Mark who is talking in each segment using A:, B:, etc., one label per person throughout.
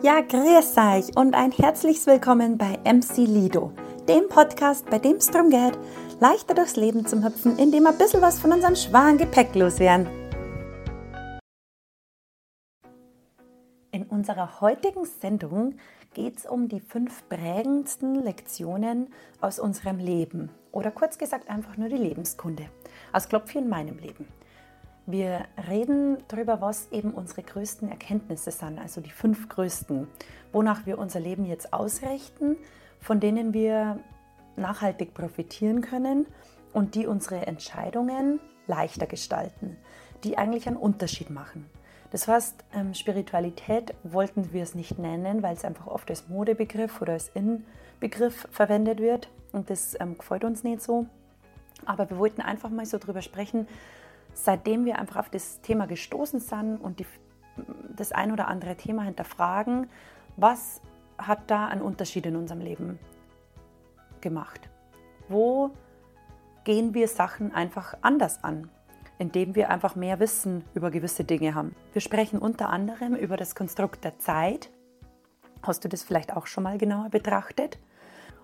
A: Ja, grüß euch und ein herzliches Willkommen bei MC Lido, dem Podcast, bei dem es darum geht, leichter durchs Leben zu hüpfen, indem wir ein bisschen was von unserem schweren Gepäck loswerden. In unserer heutigen Sendung geht es um die fünf prägendsten Lektionen aus unserem Leben oder kurz gesagt einfach nur die Lebenskunde aus Klopfi in meinem Leben. Wir reden darüber, was eben unsere größten Erkenntnisse sind, also die fünf größten, wonach wir unser Leben jetzt ausrichten, von denen wir nachhaltig profitieren können und die unsere Entscheidungen leichter gestalten, die eigentlich einen Unterschied machen. Das heißt, ähm, Spiritualität wollten wir es nicht nennen, weil es einfach oft als Modebegriff oder als Inbegriff verwendet wird und das ähm, gefällt uns nicht so. Aber wir wollten einfach mal so drüber sprechen, seitdem wir einfach auf das Thema gestoßen sind und die, das ein oder andere Thema hinterfragen, was hat da einen Unterschied in unserem Leben gemacht? Wo gehen wir Sachen einfach anders an, indem wir einfach mehr Wissen über gewisse Dinge haben? Wir sprechen unter anderem über das Konstrukt der Zeit. Hast du das vielleicht auch schon mal genauer betrachtet?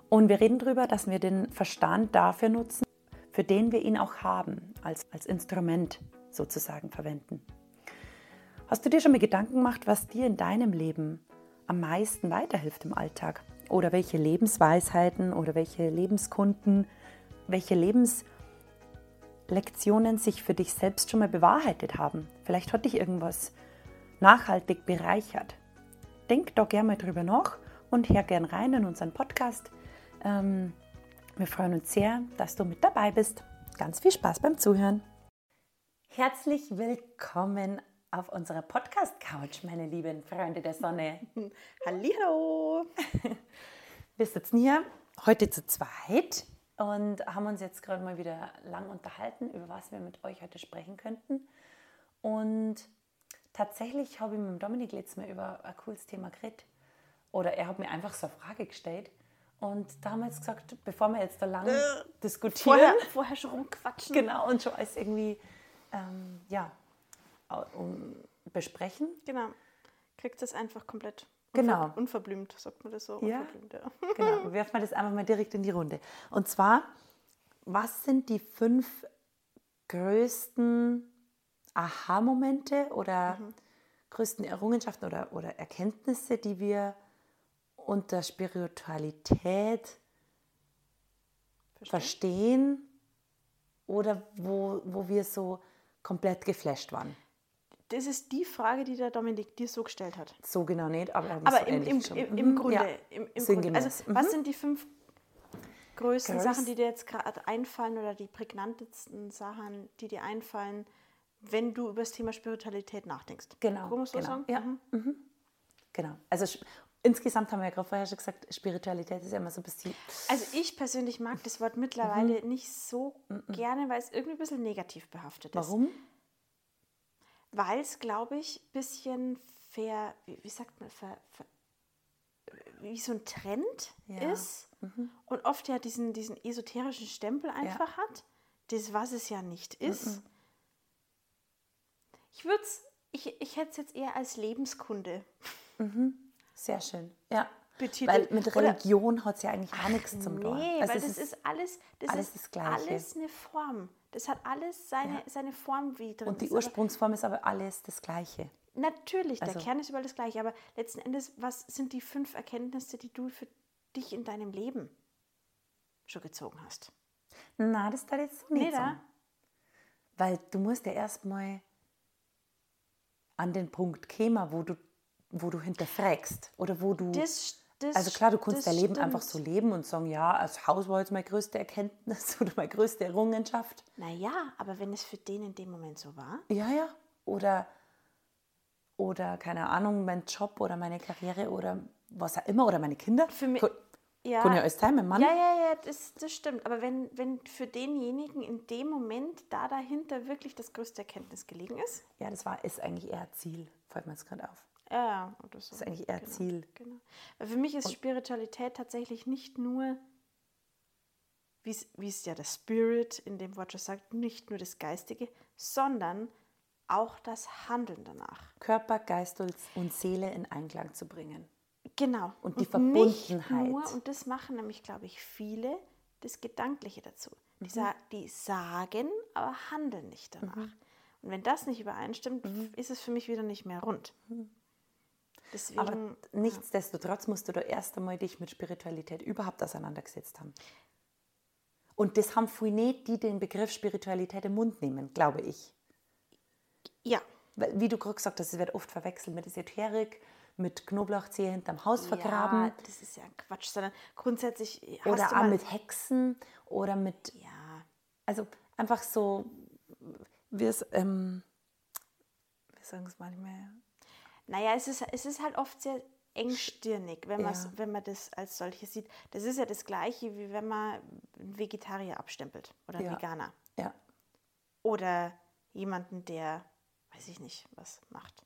A: Und wir reden darüber, dass wir den Verstand dafür nutzen, für den wir ihn auch haben, als, als Instrument sozusagen verwenden. Hast du dir schon mal Gedanken gemacht, was dir in deinem Leben am meisten weiterhilft im Alltag? Oder welche Lebensweisheiten oder welche Lebenskunden, welche Lebenslektionen sich für dich selbst schon mal bewahrheitet haben? Vielleicht hat dich irgendwas nachhaltig bereichert. Denk doch gerne mal drüber nach und hör gern rein in unseren Podcast. Ähm, wir freuen uns sehr, dass du mit dabei bist. Ganz viel Spaß beim Zuhören. Herzlich willkommen auf unserer Podcast-Couch, meine lieben Freunde der Sonne.
B: Hallo!
A: Wir sitzen hier heute zu zweit und haben uns jetzt gerade mal wieder lang unterhalten, über was wir mit euch heute sprechen könnten. Und tatsächlich habe ich mit Dominik letztes Mal über ein cooles Thema geredet. Oder er hat mir einfach so eine Frage gestellt und da haben wir jetzt gesagt, bevor wir jetzt da lang äh, diskutieren.
B: Vorher, vorher schon rumquatschen.
A: Genau, und schon alles irgendwie ähm, ja, um, besprechen.
B: Genau. Kriegt das einfach komplett
A: genau.
B: unverblümt, sagt man das so?
A: Ja. ja. Genau, werfen wir das einfach mal direkt in die Runde. Und zwar, was sind die fünf größten Aha-Momente oder mhm. größten Errungenschaften oder, oder Erkenntnisse, die wir unter Spiritualität verstehen, verstehen oder wo, wo wir so komplett geflasht waren?
B: Das ist die Frage, die der Dominik dir so gestellt hat.
A: So genau nicht, aber,
B: aber so im, im, im, im, mhm. Grunde. Ja, im, im Grunde. Also, mhm. was sind die fünf größten Größ. Sachen, die dir jetzt gerade einfallen oder die prägnantesten Sachen, die dir einfallen, wenn du über das Thema Spiritualität nachdenkst?
A: Genau.
B: Kann man so
A: genau.
B: sagen?
A: Ja. Mhm. mhm. Genau. Also insgesamt haben wir ja gerade vorher schon gesagt, Spiritualität ist ja immer so ein bisschen.
B: Also ich persönlich mag das Wort mittlerweile mhm. nicht so mhm. gerne, weil es irgendwie ein bisschen negativ behaftet
A: ist. Warum?
B: Weil es, glaube ich, ein bisschen ver, wie, wie sagt man, ver, ver, wie so ein Trend ja. ist mhm. und oft ja diesen, diesen esoterischen Stempel einfach ja. hat, das, was es ja nicht ist. Ich würde es, ich, ich hätte es jetzt eher als Lebenskunde.
A: Mhm. Sehr schön. Ja. Betitelt. Weil mit Religion hat es ja eigentlich auch nichts zum
B: tun. Nee, also weil das ist, ist, alles, das alles, ist das alles eine Form. Das hat alles seine, ja. seine Form wie drin.
A: Und die Ursprungsform ist aber alles das Gleiche.
B: Natürlich, der also, Kern ist überall das Gleiche. Aber letzten Endes, was sind die fünf Erkenntnisse, die du für dich in deinem Leben schon gezogen hast?
A: Na, das da jetzt nicht nee, so. Weil du musst ja erstmal an den Punkt kommen, wo du wo du hinterfragst oder wo du. Das, das, also klar, du kannst dein Leben stimmt. einfach so leben und sagen, ja, als Haus war jetzt meine größte Erkenntnis oder meine größte Errungenschaft.
B: Naja, aber wenn es für den in dem Moment so war.
A: Ja, ja. Oder, oder keine Ahnung, mein Job oder meine Karriere oder was auch immer oder meine Kinder.
B: Für mich.
A: Ja, Kann ja alles sein, mein Mann.
B: Ja, ja, ja, das, das stimmt. Aber wenn, wenn für denjenigen in dem Moment da dahinter wirklich das größte Erkenntnis gelegen ist?
A: Ja, das war, ist eigentlich eher Ziel, fällt mir jetzt gerade auf.
B: Ja, oder so.
A: Das ist eigentlich eher
B: genau,
A: Ziel.
B: Genau. Für mich ist Und Spiritualität tatsächlich nicht nur, wie es ja der Spirit in dem Wort schon sagt, nicht nur das Geistige, sondern auch das Handeln danach.
A: Körper, Geist und Seele in Einklang zu bringen.
B: Genau.
A: Und die Verbundenheit.
B: Nur, und das machen nämlich, glaube ich, viele, das Gedankliche dazu. Die, mhm. sa die sagen, aber handeln nicht danach. Mhm. Und wenn das nicht übereinstimmt, mhm. ist es für mich wieder nicht mehr rund.
A: Deswegen, aber nichtsdestotrotz musst du da erst einmal dich mit Spiritualität überhaupt auseinandergesetzt haben. Und das haben viele nicht, die den Begriff Spiritualität im Mund nehmen, glaube ich.
B: Ja.
A: Weil, wie du gerade gesagt hast, es wird oft verwechselt mit Esoterik, mit Knoblauchzehe hinterm Haus vergraben.
B: Ja, das ist ja Quatsch, sondern grundsätzlich.
A: oder auch mit Hexen oder mit. Ja. Also einfach so, wie es, ähm, wir sagen es manchmal.
B: Naja, es ist, es ist halt oft sehr engstirnig, wenn, ja. wenn man das als solches sieht. Das ist ja das Gleiche, wie wenn man einen Vegetarier abstempelt oder einen
A: ja.
B: Veganer.
A: Ja.
B: Oder jemanden, der, weiß ich nicht, was macht.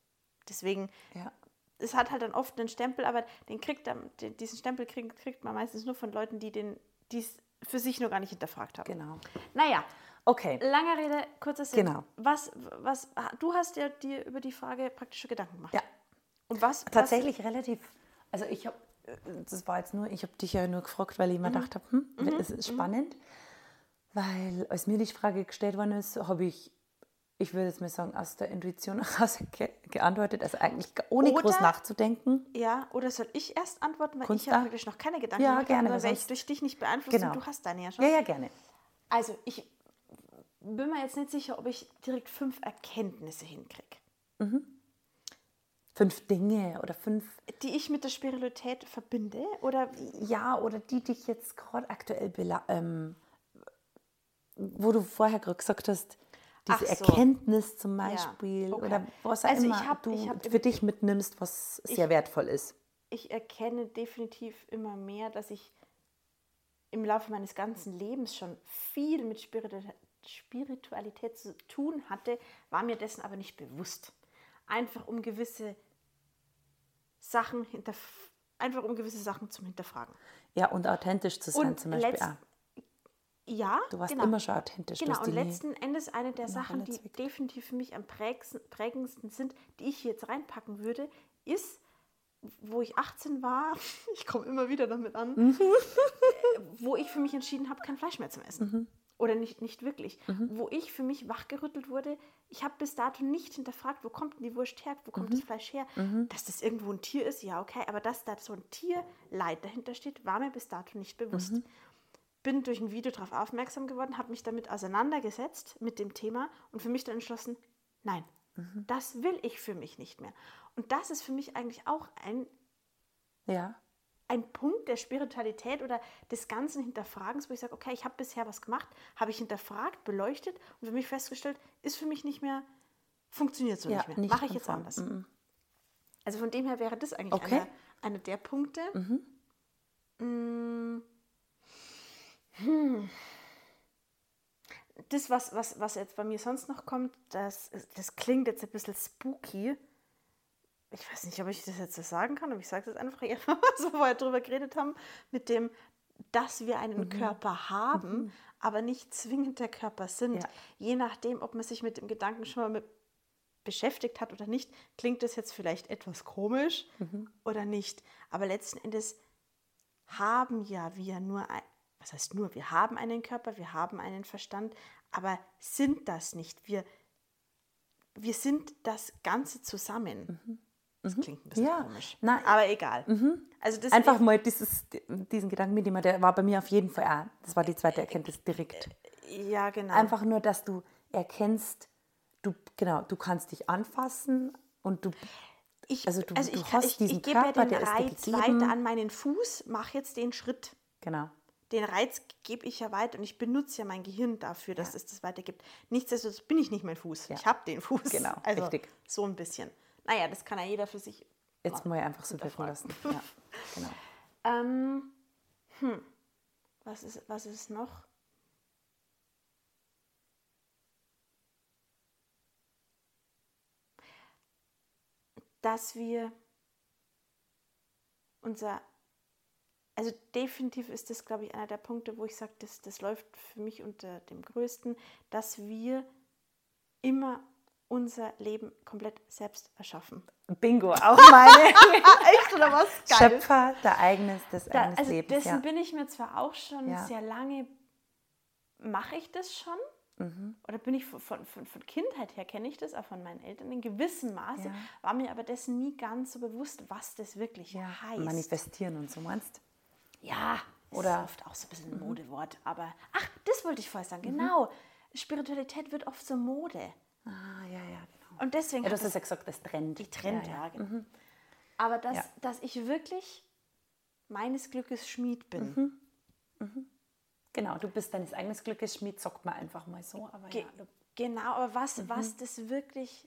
B: Deswegen,
A: ja.
B: es hat halt dann oft einen Stempel, aber den kriegt dann, diesen Stempel kriegt, kriegt man meistens nur von Leuten, die den, es für sich noch gar nicht hinterfragt haben.
A: Genau.
B: Naja.
A: Okay.
B: Lange Rede, kurzer Sinn.
A: Genau.
B: Was, was, du hast ja dir über die Frage praktische Gedanken gemacht.
A: Ja.
B: Und was?
A: Tatsächlich was? relativ. Also ich habe, das war jetzt nur, ich habe dich ja nur gefragt, weil ich mir mhm. gedacht habe, hm, mhm. es ist mhm. spannend. Weil als mir die Frage gestellt worden ist, habe ich ich würde jetzt mal sagen, aus der Intuition heraus ge geantwortet, also eigentlich ohne oder, groß nachzudenken.
B: Ja, oder soll ich erst antworten, weil Kunst ich habe wirklich noch keine Gedanken
A: ja, gemacht gerne,
B: weil ich durch dich nicht beeinflusst
A: genau.
B: und du hast deine ja schon.
A: Ja, ja, gerne.
B: Also ich bin mir jetzt nicht sicher, ob ich direkt fünf Erkenntnisse hinkriege.
A: Mhm. Fünf Dinge oder fünf...
B: Die ich mit der Spiritualität verbinde? Oder
A: ja, oder die dich jetzt gerade aktuell... Ähm, wo du vorher gerade gesagt hast, diese so. Erkenntnis zum Beispiel ja. okay. oder was auch also immer hab, du für dich mitnimmst, was sehr ich, wertvoll ist.
B: Ich erkenne definitiv immer mehr, dass ich im Laufe meines ganzen Lebens schon viel mit Spiritualität zu tun hatte, war mir dessen aber nicht bewusst. Einfach um gewisse Sachen hinter, einfach um gewisse Sachen zum Hinterfragen.
A: Ja, und authentisch zu sein
B: und
A: zum Beispiel.
B: Letzt, ja,
A: du warst
B: genau.
A: immer schon authentisch.
B: Genau, und letzten Endes eine der Sachen, die definitiv für mich am prägendsten sind, die ich jetzt reinpacken würde, ist, wo ich 18 war, ich komme immer wieder damit an, mhm. Äh, wo ich für mich entschieden habe, kein Fleisch mehr zu essen. Mhm. Oder nicht, nicht wirklich. Mhm. Wo ich für mich wachgerüttelt wurde, ich habe bis dato nicht hinterfragt, wo kommt denn die Wurst her, wo kommt das mhm. Fleisch her.
A: Mhm.
B: Dass das irgendwo ein Tier ist, ja, okay, aber dass da so ein Tierleid dahinter steht, war mir bis dato nicht bewusst.
A: Mhm
B: bin durch ein Video darauf aufmerksam geworden, habe mich damit auseinandergesetzt mit dem Thema und für mich dann entschlossen, nein, mhm. das will ich für mich nicht mehr. Und das ist für mich eigentlich auch ein,
A: ja.
B: Ein Punkt der Spiritualität oder des ganzen Hinterfragens, wo ich sage, okay, ich habe bisher was gemacht, habe ich hinterfragt, beleuchtet und für mich festgestellt, ist für mich nicht mehr, funktioniert so
A: ja,
B: nicht mehr. Mache ich jetzt anders. Mhm. Also von dem her wäre das eigentlich
A: okay.
B: einer, einer der Punkte.
A: Mhm.
B: Mm. Hm. Das, was, was, was jetzt bei mir sonst noch kommt, das, das klingt jetzt ein bisschen spooky. Ich weiß nicht, ob ich das jetzt so sagen kann, aber ich sage es jetzt einfach, so vorher drüber geredet haben, mit dem, dass wir einen mhm. Körper haben, mhm. aber nicht zwingend der Körper sind.
A: Ja.
B: Je nachdem, ob man sich mit dem Gedanken schon mal mit beschäftigt hat oder nicht, klingt das jetzt vielleicht etwas komisch
A: mhm.
B: oder nicht. Aber letzten Endes haben ja wir nur ein, was heißt nur, wir haben einen Körper, wir haben einen Verstand, aber sind das nicht. Wir, wir sind das Ganze zusammen. Das
A: mhm.
B: klingt ein bisschen
A: ja.
B: komisch.
A: Nein.
B: Aber egal.
A: Mhm. Also Einfach mal dieses, diesen Gedanken mitnehmen, der war bei mir auf jeden Fall, auch, das war die zweite Erkenntnis direkt.
B: Ja, genau.
A: Einfach nur, dass du erkennst, du, genau, du kannst dich anfassen und du
B: ich,
A: also du,
B: also
A: du
B: ich,
A: hast
B: ich,
A: diesen
B: ich gebe
A: Körper,
B: den Reiz weiter an meinen Fuß, mache jetzt den Schritt.
A: Genau
B: den Reiz gebe ich ja weiter und ich benutze ja mein Gehirn dafür, dass ja. es das weitergibt. Nichtsdestotrotz bin ich nicht mein Fuß.
A: Ja.
B: Ich habe den Fuß.
A: Genau,
B: also
A: richtig.
B: So ein bisschen. Naja, das kann ja jeder für sich.
A: Jetzt mal einfach so wirken lassen. Ja, genau.
B: ähm, hm. was, ist, was ist noch? Dass wir unser also definitiv ist das, glaube ich, einer der Punkte, wo ich sage, das, das läuft für mich unter dem Größten, dass wir immer unser Leben komplett selbst erschaffen.
A: Bingo, auch meine.
B: Echt oder was?
A: Geil. Schöpfer der eigenes, des
B: da,
A: eigenes
B: also
A: Lebens.
B: Dessen
A: ja.
B: bin ich mir zwar auch schon
A: Ja.
B: sehr lange, mache ich das schon.
A: Mhm.
B: Oder bin ich von, von, von Kindheit her kenne ich das, auch von meinen Eltern in gewissem Maße,
A: Ja.
B: war mir aber dessen nie ganz so bewusst, was das wirklich heißt.
A: Manifestieren und so meinst
B: Ja,
A: Oder-
B: oder oft auch so ein bisschen ein Modewort, aber ach, das wollte ich vorher sagen. Genau. Spiritualität wird oft so Mode.
A: Ah, ja, ja, genau.
B: Und deswegen
A: Ja, du
B: hat
A: hast
B: das
A: ja gesagt, das Trend.
B: die Trend,
A: ja,
B: ja,
A: ja.
B: genau. Aber dass,
A: Ja.
B: dass ich wirklich meines Glückes Schmied bin.
A: Genau, du bist deines eigenen Glückes Schmied, sagt man einfach mal so. Aber
B: Ge
A: ja, du
B: genau, aber was, was das wirklich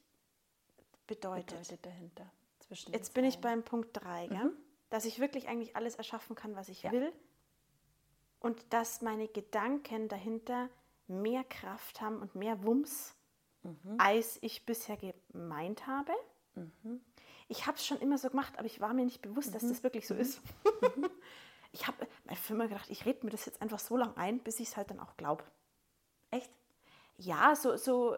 B: bedeutet.
A: bedeutet dahinter. Zwischen
B: Jetzt bin ich beim Punkt 3, gell? dass ich wirklich eigentlich alles erschaffen kann, was ich
A: Ja.
B: will. Und dass meine Gedanken dahinter mehr Kraft haben und mehr Wumms, als ich bisher gemeint habe. Ich habe es schon immer so gemacht, aber ich war mir nicht bewusst, dass das wirklich so ist. ich habe mir immer gedacht, ich rede mir das jetzt einfach so lange ein, bis ich es halt dann auch glaube.
A: Echt?
B: Ja, so, so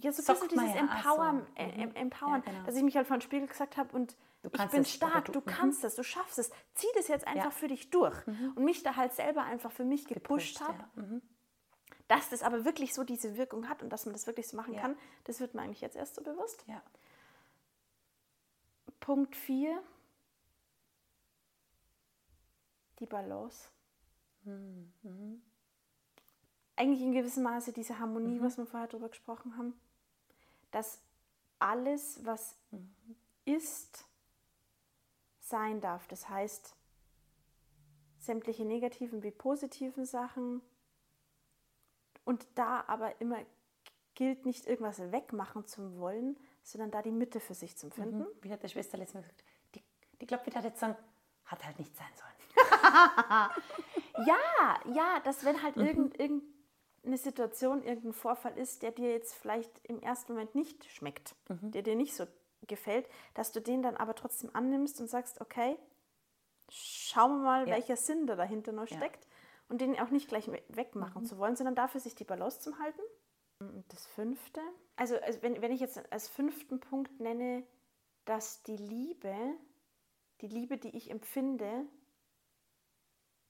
B: ja, so ein bisschen dieses
A: ja, so.
B: Empowern,
A: Mhm.
B: äh, em- Empowern
A: Ja, genau.
B: dass ich mich halt vor den Spiegel gesagt habe und ich bin stark,
A: du-
B: du,
A: mhm.
B: kannst es, du schaffst es, zieh das jetzt einfach
A: Ja.
B: für dich durch und mich da halt selber einfach für mich gepusht, habe.
A: ja. Mhm.
B: Dass das aber wirklich so diese Wirkung hat und dass man das wirklich so machen
A: Ja.
B: kann, das wird mir eigentlich jetzt erst so bewusst.
A: Ja.
B: Punkt 4, die Balance.
A: Mhm.
B: Eigentlich in gewissem Maße diese Harmonie,
A: Mhm.
B: was wir vorher darüber gesprochen haben, dass alles, was
A: Mhm.
B: ist, sein darf. Das heißt, sämtliche negativen wie positiven Sachen. Und da aber immer gilt, nicht irgendwas wegmachen zu wollen, sondern da die Mitte für sich zu finden.
A: Mhm. Wie hat der Schwester letztes Mal gesagt? Die, die glaubt wieder jetzt sagen, hat halt nicht sein sollen.
B: Ja, ja, dass wenn halt
A: Mhm.
B: irgend, irgendeine Situation, irgendein Vorfall ist, der dir jetzt vielleicht im ersten Moment nicht schmeckt,
A: Mhm.
B: der dir nicht so gefällt, dass du den dann aber trotzdem annimmst und sagst, okay, schauen wir mal,
A: Ja.
B: welcher Sinn da dahinter noch
A: Ja.
B: steckt und den auch nicht gleich we- wegmachen
A: Mhm.
B: zu wollen, sondern dafür sich die Balance zu halten. Und das fünfte, also, also wenn, wenn ich jetzt als fünften Punkt nenne, dass die Liebe, die Liebe, die ich empfinde,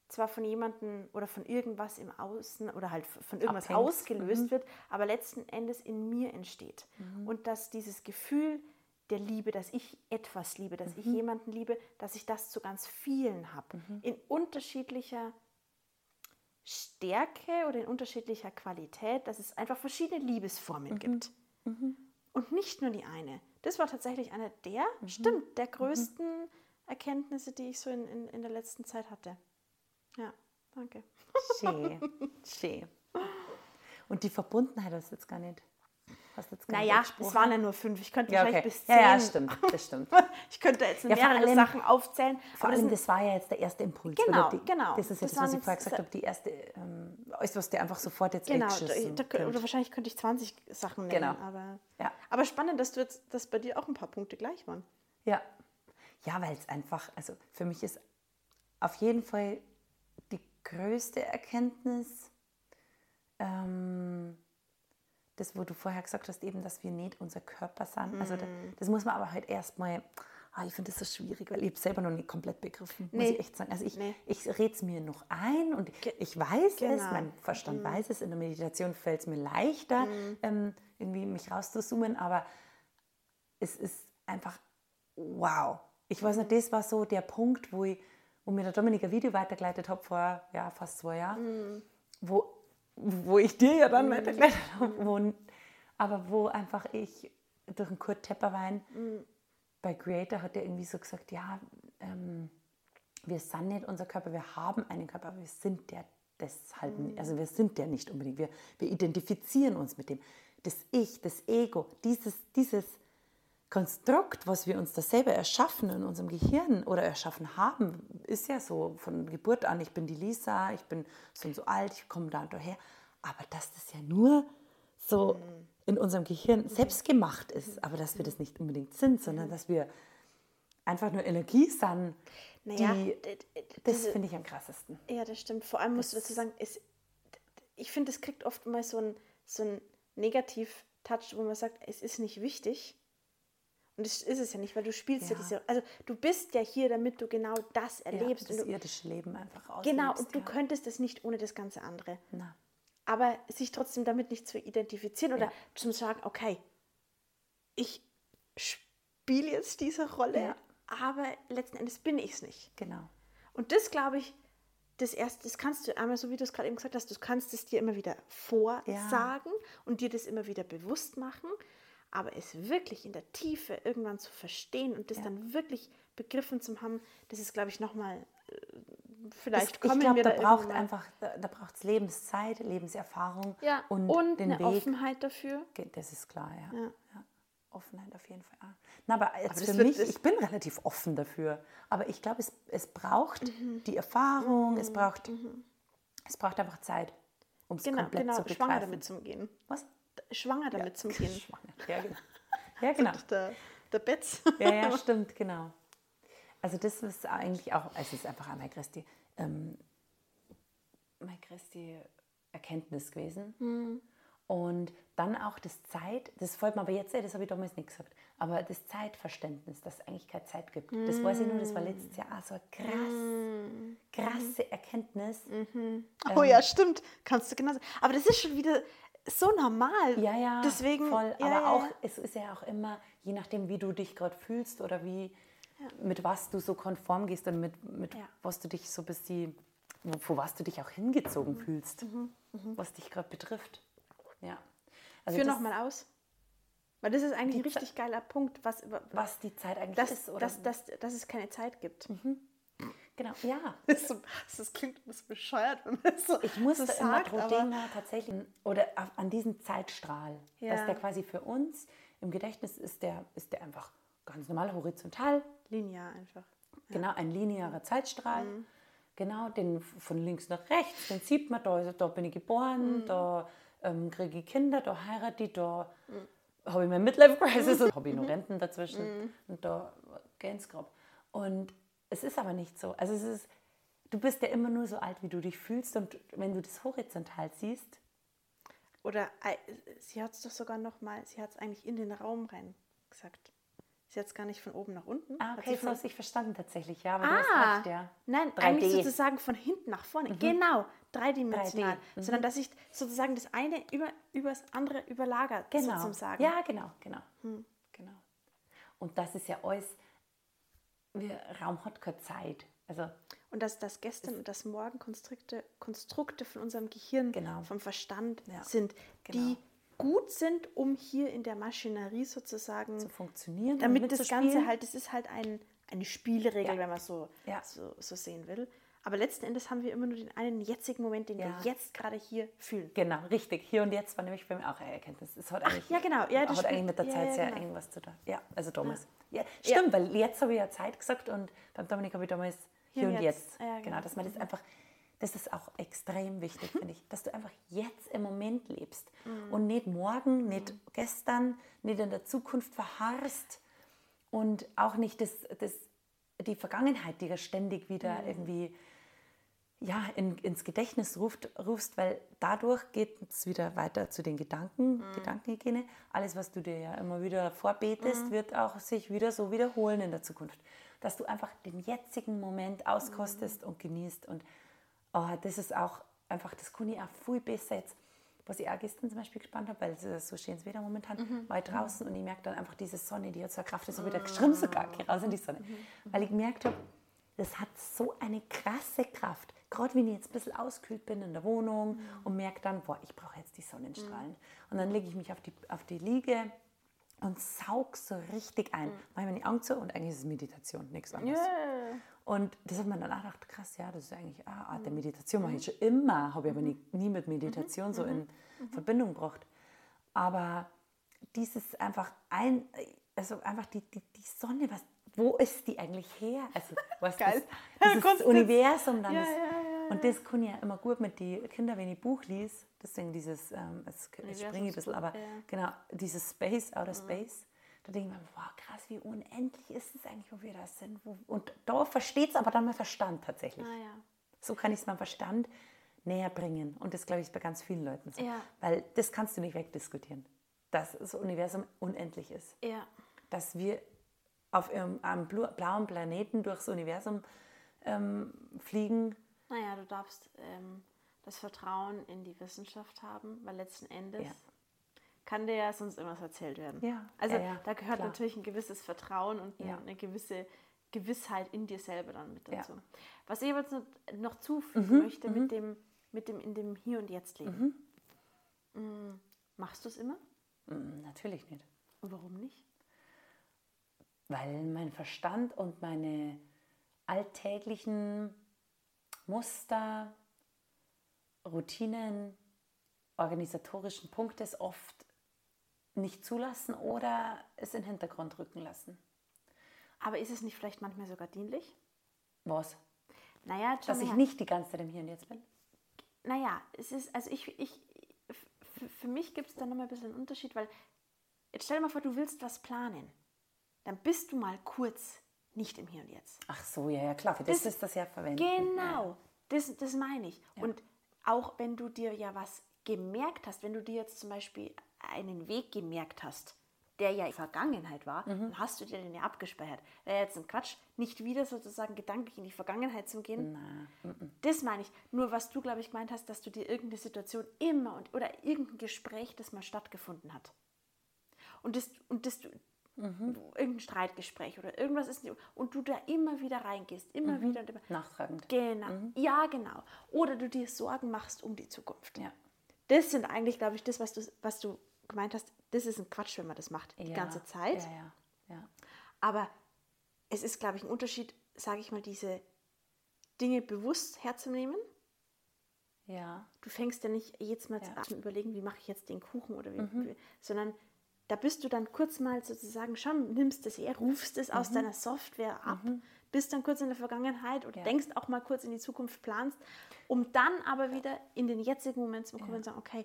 B: zwar von jemandem oder von irgendwas im Außen oder halt von irgendwas
A: Abhängt.
B: ausgelöst wird, aber letzten Endes in mir entsteht. Und dass dieses Gefühl der Liebe, dass ich etwas liebe, dass ich jemanden liebe, dass ich das zu ganz vielen habe. In unterschiedlicher Stärke oder in unterschiedlicher Qualität, dass es einfach verschiedene Liebesformen gibt. Und nicht nur die eine. Das war tatsächlich eine der, stimmt, der größten Erkenntnisse, die ich so in, in, in der letzten Zeit hatte. Ja, danke.
A: Schön. Schön. Und die Verbundenheit hast du jetzt gar nicht. Hast jetzt
B: Naja, es waren ja nur fünf. Ich könnte
A: ja,
B: vielleicht
A: okay.
B: bis zehn.
A: ja, ja, stimmt. Das stimmt.
B: Ich könnte jetzt
A: Ja,
B: mehrere
A: allem-
B: Sachen aufzählen.
A: Vor allem,
B: das
A: das war ja jetzt der erste Impuls.
B: Genau,
A: die,
B: genau.
A: Das ist
B: Das
A: jetzt,
B: waren
A: was ich vorher gesagt habe, die erste, ähm, alles, was dir einfach sofort jetzt
B: Genau, da, da, oder wahrscheinlich könnte ich 20 Sachen nennen.
A: Genau.
B: Aber,
A: Ja.
B: aber spannend, dass du jetzt, dass bei dir auch ein paar Punkte gleich waren.
A: Ja, ja weil es einfach, also für mich ist auf jeden Fall die größte Erkenntnis, ähm, das, wo du vorher gesagt hast, eben, dass wir nicht unser Körper sind. Also da,
B: Mhm.
A: das muss man aber halt erstmal, ah, ich finde das so schwierig, weil ich habe selber noch nicht komplett begriffen, muss
B: Nee.
A: ich echt sagen. Also ich,
B: Nee.
A: ich rede es mir noch ein und ich weiß es,
B: Genau.
A: mein Verstand weiß es, in der Meditation fällt es mir leichter,
B: Mhm.
A: ähm, irgendwie mich rauszuzoomen, aber es ist einfach wow. Ich weiß nicht, das war so der Punkt, wo, ich, wo mir der Dominik ein Video weitergeleitet hat vor ja, fast zwei Jahren, wo, wo ich dir ja dann weitergeleitet habe, wo, aber wo einfach ich durch den Kurt Tepperwein bei Creator hat er irgendwie so gesagt, ja, ähm, wir sind nicht unser Körper, wir haben einen Körper, aber wir sind der deshalb, nicht. also wir sind der nicht unbedingt. Wir, wir identifizieren uns mit dem. Das Ich, das Ego, dieses, dieses Konstrukt, was wir uns da selber erschaffen in unserem Gehirn oder erschaffen haben, ist ja so von Geburt an, ich bin die Lisa, ich bin so und so alt, ich komme da und daher. Aber dass das ja nur so in unserem Gehirn selbst gemacht ist, aber dass wir das nicht unbedingt sind, sondern dass wir einfach nur Energie sind,
B: Naja,
A: die, das finde ich am krassesten.
B: Ja, das stimmt. Vor allem musst du dazu sagen, es, ich finde, es kriegt oft mal so ein, so ein negativ toucht, wo man sagt, es ist nicht wichtig. Und das ist es ja nicht, weil du spielst ja, ja diese. Also du bist ja hier, damit du genau das erlebst.
A: Ja, das
B: du,
A: irdische Leben einfach
B: auslebst. Genau, und du ja. könntest es nicht ohne das ganze andere. Na. Aber sich trotzdem damit nicht zu identifizieren oder zu sagen, okay, ich spiele jetzt diese Rolle, aber letzten Endes bin ich es nicht.
A: Genau.
B: Und das glaube ich, das erste, das kannst du einmal, so wie du es gerade eben gesagt hast, du kannst es dir immer wieder vorsagen und dir das immer wieder bewusst machen. Aber es wirklich in der Tiefe irgendwann zu verstehen und das ja. dann wirklich begriffen zu haben, das ist, glaube ich, nochmal äh, vielleicht
A: kommen ich glaube, da braucht einfach, da, da braucht es Lebenszeit, Lebenserfahrung
B: ja, und, und den eine Weg. Offenheit dafür.
A: Das ist klar, ja. ja. ja. Offenheit auf jeden Fall. Na, aber jetzt aber für mich, ich bin relativ offen dafür. Aber ich glaube, es, es braucht mhm. die Erfahrung, mhm. es, braucht, mhm. es braucht einfach Zeit, um es genau, komplett genau, zu begreifen.
B: schwanger damit zu gehen.
A: Was?
B: Schwanger damit ja, zu gehen. Schwanger.
A: Ja, genau. Ja, genau.
B: der, der Betz.
A: Ja, ja, stimmt, genau. Also das ist eigentlich auch, es ist einfach einmal Christi, ähm, meine Christi Erkenntnis gewesen. Mhm. Und dann auch das Zeit, das folgt mir aber jetzt, das habe ich damals nicht gesagt, aber das Zeitverständnis, dass es eigentlich keine Zeit gibt. Mm. Das weiß ich nur, das war letztes Jahr auch so eine krass, mm. krasse Erkenntnis.
B: Mm -hmm. Oh ähm, ja, stimmt, kannst du genau sagen. Aber das ist schon wieder, so normal.
A: Ja, ja.
B: Deswegen,
A: voll.
B: Ja,
A: Aber
B: ja.
A: auch, es ist ja auch immer, je nachdem, wie du dich gerade fühlst oder wie, ja. mit was du so konform gehst und mit, mit was du dich so bis die, vor was du dich auch hingezogen mhm. fühlst, mhm. Mhm. was dich gerade betrifft. Ja.
B: Also Führ nochmal aus. Weil das ist eigentlich ein richtig geiler Punkt, was,
A: was die Zeit eigentlich
B: dass,
A: ist.
B: Oder? Dass, dass, dass es keine Zeit gibt.
A: Genau, ja.
B: Das, so, das klingt ein bisschen bescheuert, wenn man das so
A: Ich musste so immer Rodena tatsächlich, oder an diesen Zeitstrahl, ja. dass der quasi für uns im Gedächtnis ist, der, ist der einfach ganz normal horizontal.
B: Linear einfach.
A: Ja. Genau, ein linearer Zeitstrahl. Mhm. Genau, den von links nach rechts, den sieht man, da, da bin ich geboren, mhm. da ähm, kriege ich Kinder, da heirate ich, da mhm. habe ich meine Midlife-Crisis und habe ich noch. Renten dazwischen mhm. und da es grob. Und es ist aber nicht so. Also es ist, du bist ja immer nur so alt, wie du dich fühlst und wenn du das horizontal siehst.
B: Oder äh, sie hat es doch sogar noch mal, sie hat es eigentlich in den Raum rein gesagt. Sie hat es gar nicht von oben nach unten.
A: Ah, okay, so habe ich verstanden tatsächlich, ja. Aber
B: ah,
A: du hast ah, recht, ja.
B: Nein, 3D. eigentlich sozusagen von hinten nach vorne. Mhm. Genau, dreidimensional. 3D. Mhm. Sondern dass ich sozusagen das eine über, über das andere überlagert,
A: genau.
B: sozusagen.
A: Ja, genau, genau. Hm. genau. Und das ist ja alles wir, Raum hat keine Zeit. Also,
B: und dass das Gestern und das Morgen Konstrukte, Konstrukte von unserem Gehirn,
A: genau.
B: vom Verstand ja. sind, genau. die gut sind, um hier in der Maschinerie sozusagen
A: zu funktionieren.
B: Damit das Ganze halt, das ist halt ein, eine Spielregel, ja. wenn man so, ja. so, so sehen will. Aber letzten Endes haben wir immer nur den einen jetzigen Moment, den ja. wir jetzt gerade hier fühlen.
A: Genau, richtig. Hier und jetzt war nämlich bei mir auch eine Erkenntnis. Es hat
B: Ach, ja, genau. Ja,
A: das hat eigentlich mit der Zeit ja, sehr genau. irgendwas zu tun. Ja, also damals. Ja. stimmt, weil jetzt habe ich ja Zeit gesagt und beim Dominik habe ich damals hier, und jetzt. jetzt. Genau. genau, dass man das einfach, das ist auch extrem wichtig, finde ich, dass du einfach jetzt im Moment lebst mhm. und nicht morgen, nicht mhm. gestern, nicht in der Zukunft verharrst und auch nicht das, das, die Vergangenheit, die ja ständig wieder mhm. irgendwie ja, in, ins Gedächtnis ruft, rufst, weil dadurch geht es wieder weiter zu den Gedanken, mhm. Gedankenhygiene. Alles, was du dir ja immer wieder vorbetest, mhm. wird auch sich wieder so wiederholen in der Zukunft. Dass du einfach den jetzigen Moment auskostest mhm. und genießt. Und oh, das ist auch einfach, das kann ich auch viel besser jetzt. Was ich auch gestern zum Beispiel gespannt habe, weil es ist so schönes Wetter momentan, mhm. war ich draußen und ich merke dann einfach diese Sonne, die hat so eine Kraft, ist so wieder geschrimmt sogar, raus in die Sonne. Mhm. Weil ich gemerkt habe, das hat so eine krasse Kraft gerade wenn ich jetzt ein bisschen auskühlt bin in der Wohnung mhm. und merke dann, boah, ich brauche jetzt die Sonnenstrahlen. Mhm. Und dann lege ich mich auf die, auf die Liege und saug so richtig ein. Mhm. Mache mir die Augen zu und eigentlich ist es Meditation, nichts anderes. Yeah. Und das hat man dann auch gedacht, krass, ja, das ist eigentlich eine Art der mhm. Meditation. Mache ich schon immer, habe ich aber nie, nie mit Meditation so in Verbindung gebracht. Aber dieses einfach ein, also einfach die, die, die Sonne, was wo ist die eigentlich her? Also, was Geil. Das, das, das Universum dann. Ja, ist, ja, ja, und das kann ich ja immer gut mit den Kindern, wenn ich Buch lese. Deswegen dieses, ähm, jetzt springe ich ein bisschen, aber genau, dieses Space, Outer mhm. Space. Da denke ich mir, wow, krass, wie unendlich ist es eigentlich, wo wir da sind. Wo, und da versteht es aber dann mein Verstand tatsächlich.
B: Ah,
A: so kann ich es meinem Verstand näher bringen. Und das, glaube ich, ist bei ganz vielen Leuten so. Weil das kannst du nicht wegdiskutieren. dass das Universum unendlich ist.
B: Ja.
A: Dass wir auf einem blauen Planeten durchs Universum ähm, fliegen.
B: Naja, du darfst ähm, das Vertrauen in die Wissenschaft haben, weil letzten Endes ja. kann dir ja sonst irgendwas erzählt werden.
A: Ja.
B: Also
A: ja,
B: da gehört
A: klar.
B: natürlich ein gewisses Vertrauen und eine, gewisse Gewissheit in dir selber dann mit dazu. Was ich jetzt noch zufügen mhm. möchte mhm. mit dem, mit dem in dem Hier und Jetzt leben. Mhm. Mm, machst du es immer?
A: Mm, natürlich nicht.
B: Und warum nicht?
A: Weil mein Verstand und meine alltäglichen Muster, Routinen, organisatorischen Punkte es oft nicht zulassen oder es in den Hintergrund rücken lassen.
B: Aber ist es nicht vielleicht manchmal sogar dienlich?
A: Was?
B: Naja,
A: Dass ich nicht die ganze Zeit im Hier und Jetzt bin?
B: Naja, es ist, also ich, ich für mich gibt es da nochmal ein bisschen einen Unterschied, weil jetzt stell dir mal vor, du willst was planen. Dann bist du mal kurz nicht im Hier und Jetzt.
A: Ach so, ja, ja, klar, für das, das ist das ja verwendet.
B: Genau, ja. das, das meine ich. Ja. Und auch wenn du dir ja was gemerkt hast, wenn du dir jetzt zum Beispiel einen Weg gemerkt hast, der ja in der Vergangenheit war, mhm. dann hast du dir den ja abgespeichert. Wäre jetzt ein Quatsch, nicht wieder sozusagen gedanklich in die Vergangenheit zu gehen.
A: Mhm.
B: Das meine ich. Nur was du, glaube ich, gemeint hast, dass du dir irgendeine Situation immer und, oder irgendein Gespräch, das mal stattgefunden hat. Und das, und das, Mhm. Irgendein Streitgespräch oder irgendwas ist und du da immer wieder reingehst, immer mhm. wieder und immer.
A: Nachtragend.
B: Genau. Mhm. Ja, genau. Oder du dir Sorgen machst um die Zukunft.
A: Ja.
B: Das sind eigentlich, glaube ich, das, was du, was du gemeint hast. Das ist ein Quatsch, wenn man das macht, die
A: ja.
B: ganze Zeit.
A: Ja, ja, ja.
B: Aber es ist, glaube ich, ein Unterschied, sage ich mal, diese Dinge bewusst herzunehmen.
A: Ja.
B: Du fängst ja nicht jetzt mal ja. an zu überlegen, wie mache ich jetzt den Kuchen oder wie, mhm. sondern da bist du dann kurz mal sozusagen schon, nimmst es her, rufst es mhm. aus deiner Software ab, mhm. bist dann kurz in der Vergangenheit oder ja. denkst auch mal kurz in die Zukunft, planst, um dann aber wieder in den jetzigen Moment zu kommen ja. und sagen, okay,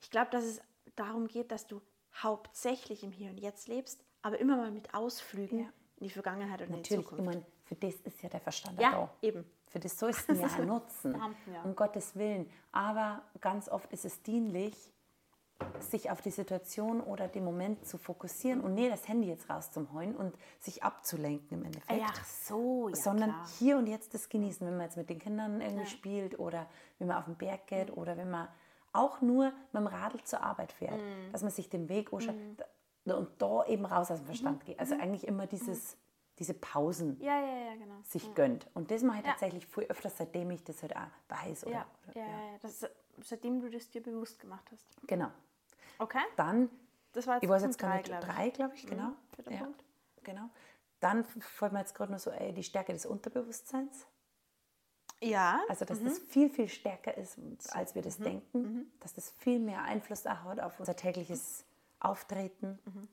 B: ich glaube, dass es darum geht, dass du hauptsächlich im Hier und Jetzt lebst, aber immer mal mit Ausflügen ja. in die Vergangenheit und
A: Natürlich,
B: in die Zukunft.
A: Natürlich, für das ist ja der Verstand
B: ja,
A: da.
B: eben.
A: Für das sollst du ja nutzen,
B: ja.
A: um Gottes Willen. Aber ganz oft ist es dienlich, sich auf die Situation oder den Moment zu fokussieren und nicht das Handy jetzt rauszuholen und sich abzulenken im Endeffekt.
B: Ach so, ja,
A: Sondern
B: klar.
A: hier und jetzt das genießen, wenn man jetzt mit den Kindern irgendwie ja. spielt oder wenn man auf den Berg geht mhm. oder wenn man auch nur mit dem Radl zur Arbeit fährt, mhm. dass man sich den Weg anschaut mhm. und da eben raus aus dem Verstand mhm. geht. Also mhm. eigentlich immer dieses,
B: Mhm.
A: diese Pausen
B: Ja, genau.
A: sich gönnt. Und das mache ich tatsächlich viel öfter, seitdem ich das halt auch weiß. Oder,
B: Ja,
A: oder,
B: ja, ja. ja. Das seitdem du das dir bewusst gemacht hast.
A: Genau.
B: Okay.
A: Dann,
B: Das war jetzt
A: ich weiß jetzt gar
B: drei,
A: nicht,
B: glaub ich.
A: drei, glaube ich,
B: Mhm,
A: genau. ja,
B: Punkt.
A: Genau. Dann fällt mir jetzt gerade nur so, ey, die Stärke des Unterbewusstseins.
B: Ja.
A: Also, dass
B: mhm.
A: das viel, viel stärker ist, als wir das denken. Dass das viel mehr Einfluss auch hat auf unser tägliches Auftreten.
B: Mhm.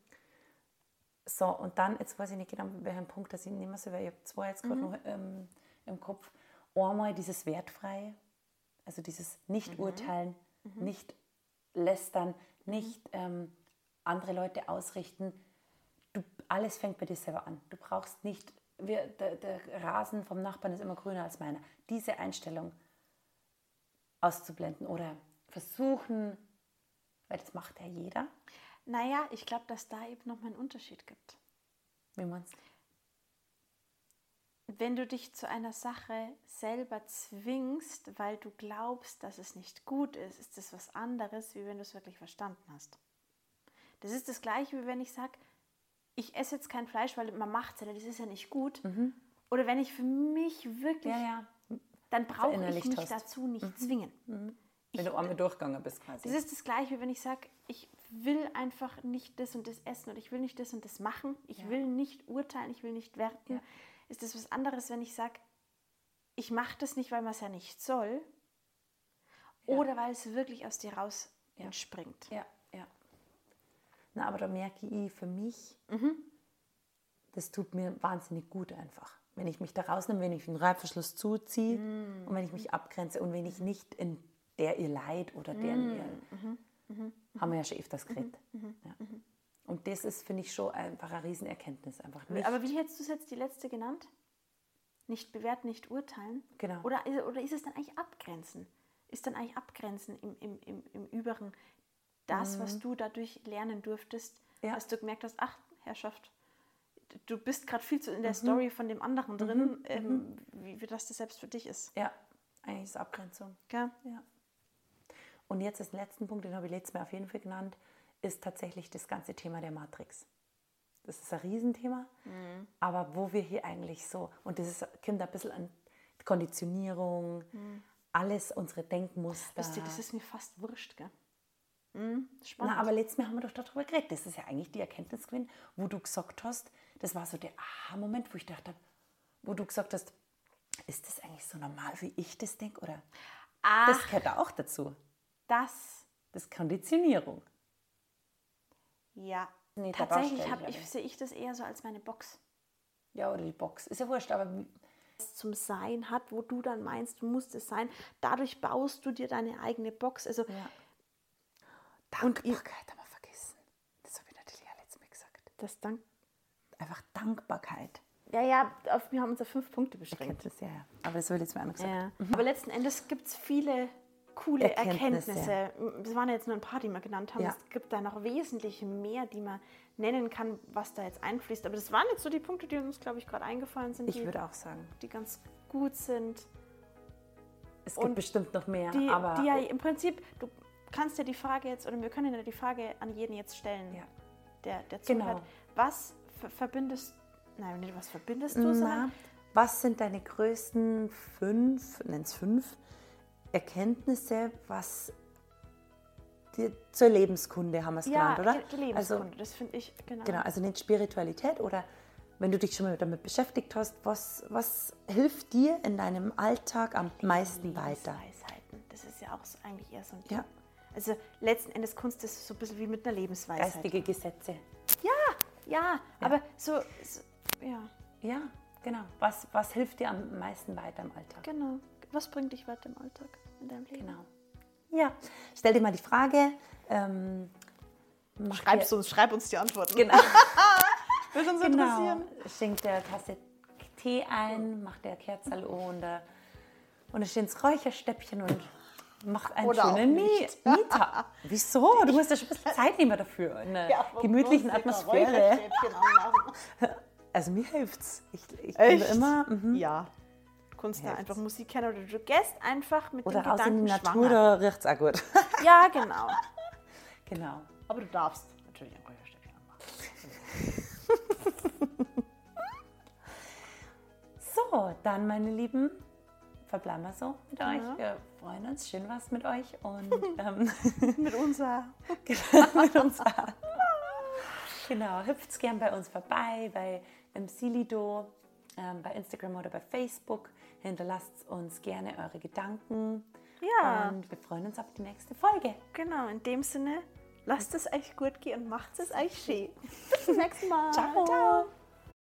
A: So, und dann, jetzt weiß ich nicht genau, welchen Punkt das ich nehme, so, weil ich habe zwei jetzt
B: Mhm.
A: gerade noch ähm, im Kopf. Einmal dieses Wertfreie, also dieses
B: Mhm.
A: Nicht-Urteilen, nicht lästern, nicht ähm, andere Leute ausrichten. Du, alles fängt bei dir selber an. Du brauchst nicht, wir, der, der Rasen vom Nachbarn ist immer grüner als meiner. Diese Einstellung auszublenden oder versuchen, weil das macht ja jeder.
B: Naja, ich glaube, dass da eben nochmal einen Unterschied gibt.
A: Wie man's?
B: Wenn du dich zu einer Sache selber zwingst, weil du glaubst, dass es nicht gut ist, ist das was anderes, wie wenn du es wirklich verstanden hast. Das ist das gleiche, wie wenn ich sage, ich esse jetzt kein Fleisch, weil man macht es ja, das ist ja nicht gut. Oder wenn ich für mich wirklich,
A: Mhm. Ja, ja.
B: dann brauche ich mich
A: hast. Mhm.
B: dazu nicht zwingen.
A: Wenn du einmal durchgegangen bist quasi.
B: Das ist das Gleiche, wie wenn ich sage, ich will einfach nicht das und das essen oder ich will nicht das und das machen. Ich
A: Ja.
B: will nicht urteilen, ich will nicht werten. Ist das was anderes, wenn ich sage, ich mache das nicht, weil man es ja nicht soll
A: Ja.
B: oder weil es wirklich aus dir raus
A: Ja.
B: entspringt.
A: Ja, ja. Na, aber da merke ich für mich,
B: Mhm.
A: das tut mir wahnsinnig gut einfach. Wenn ich mich da rausnehme, wenn ich den Reibverschluss zuziehe
B: Mhm.
A: und wenn ich mich abgrenze und wenn ich nicht in der ihr Leid oder der
B: Mhm.
A: ihr, haben wir ja schon öfters geredet. Ja. Und das ist, finde ich, schon einfach eine Riesenerkenntnis. Einfach nicht,
B: Aber wie hättest du es jetzt die letzte genannt? Nicht bewerten, nicht urteilen?
A: Genau.
B: Oder, oder ist es dann eigentlich abgrenzen? Ist dann eigentlich abgrenzen im, im, im, im Überen das, was du dadurch lernen durftest,
A: Ja.
B: dass du gemerkt hast, ach, Herrschaft, du bist gerade viel zu in der Story von dem anderen drin, ähm, wie, wie das das selbst für dich ist.
A: Ja, eigentlich ist Abgrenzung.
B: Gell?
A: Ja. Und jetzt das letzten Punkt, den habe ich letztes Mal auf jeden Fall genannt, ist tatsächlich das ganze Thema der Matrix. Das ist ein Riesenthema, aber wo wir hier eigentlich so, und das ist, kommt ein bisschen an Konditionierung, alles unsere Denkmuster.
B: Wisst ihr, das ist mir fast wurscht, gell? Mhm, spannend.
A: Na, aber letztes Mal haben wir doch darüber geredet. Das ist ja eigentlich die Erkenntnis gewesen, wo du gesagt hast, das war so der Aha-Moment, wo ich dachte, wo du gesagt hast, ist das eigentlich so normal, wie ich das denke? Oder
B: Ach,
A: das gehört auch dazu.
B: das,
A: Das ist Konditionierung.
B: Ja.
A: Nee,
B: Tatsächlich hab ich,
A: ich.
B: sehe ich das eher so als meine Box.
A: Ja, oder die Box. Ist ja wurscht, aber
B: zum Sein hat, wo du dann meinst, du musst es sein. Dadurch baust du dir deine eigene Box. Also
A: ja. Dankbarkeit haben wir vergessen. Das habe ich natürlich auch letztes Mal gesagt.
B: das Dank.
A: Einfach Dankbarkeit.
B: Ja, ja, auf, wir haben uns auf fünf Punkte beschränkt.
A: Erkenntnis, ja, ja. Aber das habe ich letztes Mal auch gesagt.
B: Ja. Aber letzten Endes gibt es viele coole
A: Erkenntnisse.
B: Erkenntnisse. Das waren jetzt nur ein paar, die wir genannt haben.
A: Ja.
B: Es gibt da noch wesentlich mehr, die man nennen kann, was da jetzt einfließt. Aber das waren jetzt so die Punkte, die uns, glaube ich, gerade eingefallen sind,
A: Ich
B: die,
A: würde auch sagen,
B: die ganz gut sind.
A: es gibt
B: Und
A: bestimmt noch mehr,
B: Die,
A: aber
B: die ja im Prinzip, du kannst ja die Frage jetzt, oder wir können ja die Frage an jeden jetzt stellen,
A: Ja.
B: der, der
A: Genau.
B: zuhört. Was ver- verbindest, nein, nicht was verbindest du,
A: Na,
B: sondern
A: was sind deine größten fünf, nenn's fünf, Erkenntnisse, was dir zur Lebenskunde haben wir es
B: ja,
A: genannt, oder?
B: die Lebenskunde, das finde ich, genau.
A: Genau, also nicht Spiritualität oder wenn du dich schon mal damit beschäftigt hast, was, was hilft dir in deinem Alltag am meisten weiter?
B: Lebensweisheiten, das ist ja auch so eigentlich eher so ein
A: Ja.
B: Thema. Also letzten Endes Kunst ist so ein bisschen wie mit einer Lebensweisheit.
A: Geistige Gesetze.
B: Ja, aber so, so, ja,
A: Ja, genau. Was, was hilft dir am meisten weiter im Alltag?
B: genau. Was bringt dich weiter im Alltag, in deinem Leben?
A: Genau. Ja, stell dir mal die Frage. Ähm, mach
B: Schreib's
A: dir,
B: uns, schreib uns die Antworten.
A: Genau.
B: Wird uns
A: genau.
B: interessieren.
A: Schenk eine Tasse Tee ein, mach eine Kerze und, äh, und steht das Räucherstäbchen und mach einen
B: Oder
A: schönen. Mieter. Wieso? Du musst ja schon ein bisschen Zeit nehmen dafür. In einer gemütlichen Atmosphäre. Also mir hilft's. Ich, ich
B: Echt?
A: immer. Mhm.
B: Ja. Kunst da
A: Hilft's.
B: einfach Musik kennen oder du gehst einfach mit
A: Oder
B: dem Gedanken
A: die Natur,
B: schwanger.
A: da riecht's auch gut.
B: Ja, genau.
A: genau.
B: Aber du darfst natürlich ein Räucherstäbchen anmachen.
A: So, dann, meine Lieben, verbleiben wir so mit
B: Ja.
A: euch. Wir freuen uns. Schön was mit euch. Und ähm,
B: Mit unser
A: mit uns auch. Genau, hüpft gern bei uns vorbei, bei im Silido, ähm, bei Instagram oder bei Facebook. Hinterlasst uns gerne eure Gedanken.
B: Ja.
A: Und wir freuen uns auf die nächste Folge.
B: Genau, in dem Sinne, lasst es euch gut gehen und macht es euch schön. Bis zum nächsten Mal.
A: Ciao.